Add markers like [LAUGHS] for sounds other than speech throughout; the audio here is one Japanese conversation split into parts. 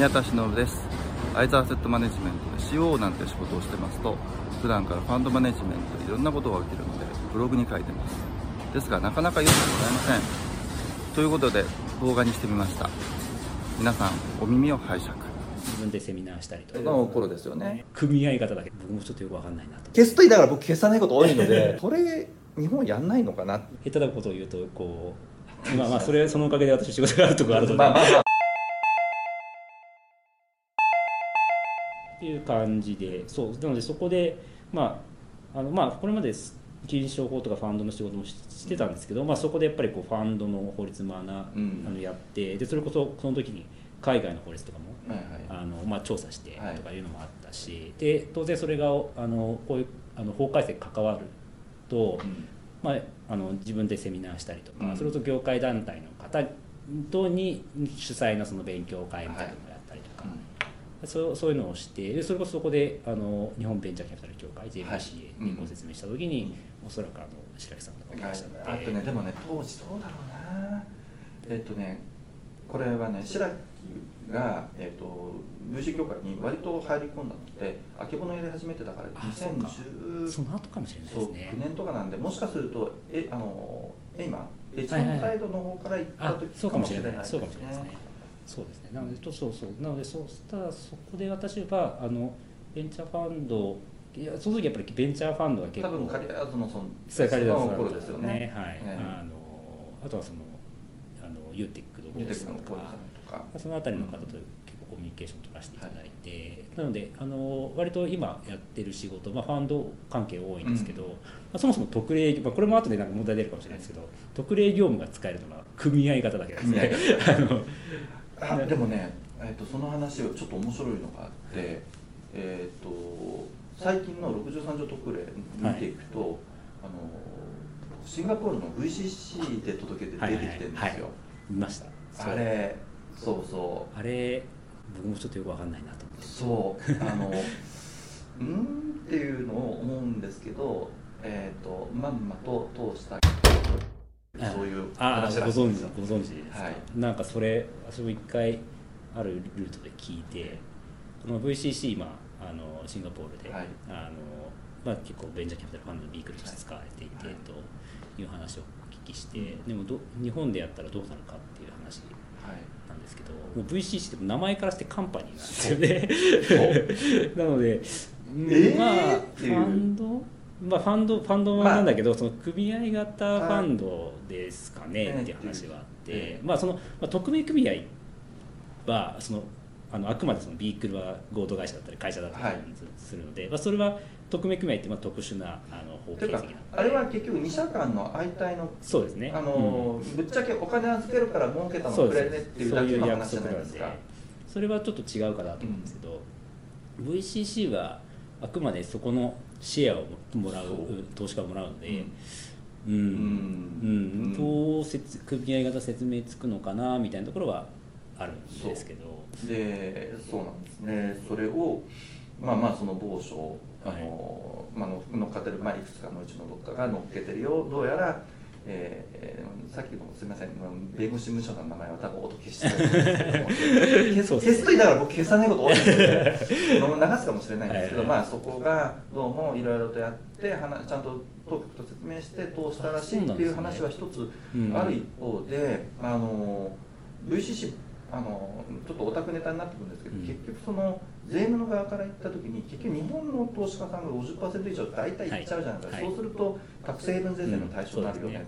宮田忍です。アイザーセットマネジメントで CO なんて仕事をしてますと普段からファンドマネジメントでいろんなことが起きるのでブログに書いてます。ですがなかなか読んでもらえません。ということで動画にしてみました。皆さんお耳を拝借。自分でセミナーしたりとか。の頃ですよね。組合方だけ。僕もちょっとよく分かんないなと。消すと言いながら僕消さないこと多いので [LAUGHS] それ日本やんないのかな。下手なことを言うとこうまあまあそれそのおかげで私仕事があるところあるので、まあまあまあっていう感じでそうなのでそこでまああのまあこれまで金商法とかファンドの仕事もししてたんですけど、まあ、そこでやっぱりこうファンドの法律マナー、うん。あのやってでそれこそその時に海外の法律とかもはいはい。あの、まあ、調査してはい。とかいうのもあったし、で当然それがあのこういうあの法改正に関わると、うん。まあ、あの自分でセミナーしたりとか、うん。それこそ業界団体の方とに主催のその勉強会みたいなのをやったりとか、そうそういうのをしてでそれこそそこであの日本ベンチャーキャピタル協会 JBCA にご説明した時に、おそらくあの白木さんとかもい。らっしゃって、あとねでもね当時どうだろうな。えっとねこれはね白木が、えっと VC 協会に割と入り込んだのであけぼの入れ始めてたからあそうか。2010その後かもしれないですね。9年とかなんでもしかするとえあのえ今エチオンサイドの方から行ったあ時かもしれない。そうかもしれないですねそうですね。なのでとそうそう。なのでそうしたらそこで私はあのベンチャーファンドいやその時やっぱりベンチャーファンドが結構多分カリアーズのそのそうカリダーズの頃ですよね。はい、ねあのあとはそのあのユーテックのユーテックのコールさんとか。そのあたりの方と結構コミュニケーション取らせていただいて、なのであの割と今やってる仕事、まあ、ファンド関係多いんですけど、まあ、そもそも特例、まあ、これも後でなんか問題出るかもしれないですけど特例業務が使えるのは組合型だけですね。[LAUGHS] あのあでもね、えー、とその話はちょっと面白いのがあって、えー、と最近の63条特例見ていくと、あのシンガポールの VCC で届けて出てきてるんですよ、はい。はいはい見ました。あれそうそあれ僕もちょっとよくわかんないなと思って。うそう。あの [LAUGHS] うんっていうのを思うんですけど、えー、とまんまと通したそういうああ話ごらしいんですよ。存知ご存知ですか、はい。なんかそれ私も一回あるルートで聞いてこの VCC 今あのシンガポールで、はい。あのまあ、結構ベンチャーキャピタルファンドのビークルとして使われていて、はい。という話をお聞きして、うんでもど日本でやったらどうなるかっていう話はい。なんですけどもう VCC って名前からしてカンパニーなんですよね。[LAUGHS] なので、まあファンド？まあ、ファンドファンドなんだけど、その組合型ファンドですかね、はいっていう話はあって、えまあそのまあ、匿名組合はそのあのあくまでそのビークルは合同会社だったり会社だったりはいするので、まあ、それは匿名組合ってまあ特殊なあの法形跡な。あれは結局2社間の相対のそうですね。あのぶっちゃけお金預けるから儲けたのくれねっていうだけの話じゃないですか。そういう約束なんでそれはちょっと違うかなと思うんですけど、VCC はあくまでそこのシェアをもらう投資家をもらうので、うん。ううん。ん。どう説組合型説明つくのかなみたいなところはあるんですけど。でそうなんですね。それをまあまあその某所あの、まあ、の乗っかってる、まあ、いくつかのうちのどっかが乗っけてるよ。どうやら、えーえーさっきのすみません弁護士務所の名前は多分音消してるんですけど消すと言いながら僕消さないこと多いので流すかもしれない。んですけど、はい。まあそこがどうもい。ろい。ろとやってちゃんと当局と説明して通したらしい。ってい。う話は一つうんある一方で、あの VCC あのちょっとオタクネタになってくるんですけど、うん結局その税務の側から言った時に結局日本の投資家さんが50%以上大体いっちゃうじゃないですか、はい。そうするとタックスヘイブン税制の対象になるよね、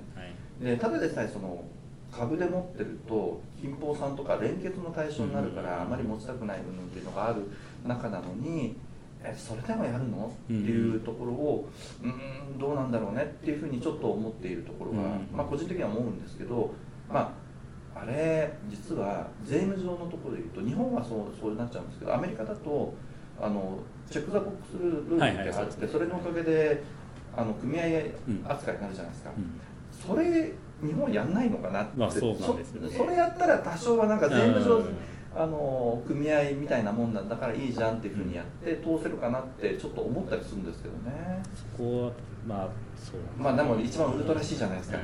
うんでただでさえその株で持ってると金峰さんとか連結の対象になるから、うん。あまり持ちたくない部分っていうのがある中なのにえそれでもやるの？ってうんいうところをうーんどうなんだろうねっていうふうにちょっと思っているところが、うん。まあ、個人的には思うんですけど、まあ、あれ実は税務上のところで言うと日本はそうそうなっちゃうんですけどアメリカだとあのチェック・ザ・ボックスルールってあって、それのおかげであの組合扱いになるじゃないですか。うん。それ日本やんないのかなって、まあそうなんですよね。そそれやったら多少はなんか税務上、うんあの組合みたいなもんなんだからいいじゃんっていうふうにやって通せるかなってちょっと思ったりするんですけどね。そこはまあそうまあでも一番ウルトラ C じゃないですか、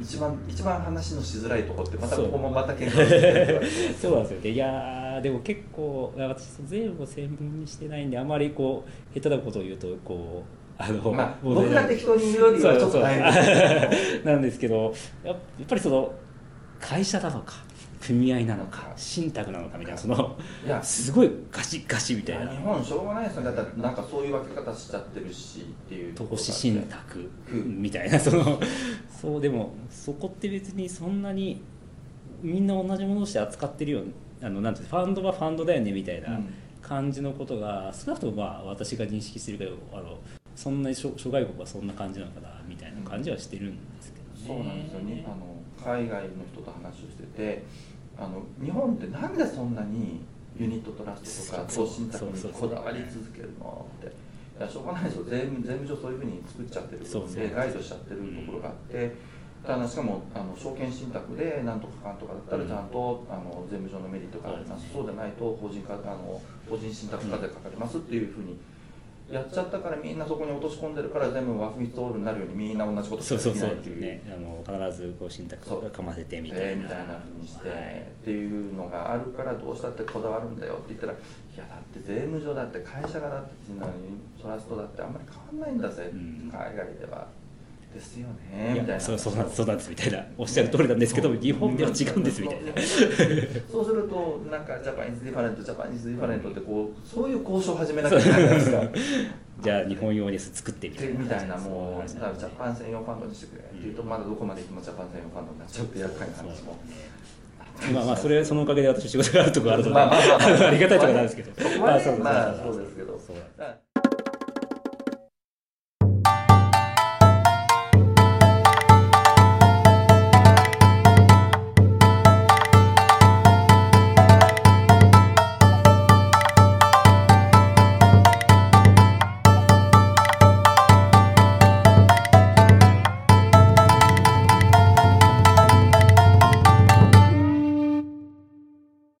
一番一番話のしづらいところってまたここもまた喧嘩 [LAUGHS] そうなんですよね。いやでも結構私税を専門にしてないんであまりこう下手なことを言うとこうあの、まあ、僕が適当に言うよりはちょっと大変 [LAUGHS] なんですけどやっぱりその会社なのか組合なのか信託なのかみたいなそのいや。すごいガシガシみたいな。日本しょうがないですよねだってなんかそういう分け方しちゃってるしっていう。投資信託みたいなそのそうでもそこって別にそんなにみんな同じものとして扱ってるよあのなんてファンドはファンドだよねみたいな感じのことが少なくともまあ私が認識してるけどあのそんなに諸外国はそんな感じなのかなみたいな感じはしてるんですけどね。そうなんですよね。あの海外の人と話をしててあの日本ってなんでそんなにユニットトラストとか投資信託にこだわり続けるのって。いやしょうがないですよ。税務税務上そういうふうに作っちゃってるので、ガイドしちゃってるところがあって。ただしかもあの証券信託でなんとかかんとかだったらちゃんと、あの税務上のメリットがあります、そうでないと法人かあの法人信託課税かかりますっていうふうにやっちゃったからみんなそこに落とし込んでるから全部ワーフミットオールになるようにみんな同じことしかできないっていう。ねあの必ずこう信託をかませてみたいな、えー、みたいなふうにして、はい、っていうのがあるからどうしたってこだわるんだよって言ったらいやだって税務上だって会社がだってトラストだってあんまり変わんないんだぜ、うん、海外では。ですよねみたいな。そうそうなんそうなんですみたいな。おっしゃる通りなんですけど日本では違うんですみたいな。そうするとなんか Japan is different Japan is different ってこうそういう交渉を始めなきゃいけないじゃないですか。[LAUGHS] じゃあ日本用に作ってみたいな。みたいなもうジャパン専用ファンドにしてくれっていうとまだどこまで行ってもジャパン専用ファンドになっちゃうって厄介な話も。まあまあそれそのおかげで私仕事があるところあるとか、まあ、ありがたいところなんですけど。[LAUGHS] まあそうですけど。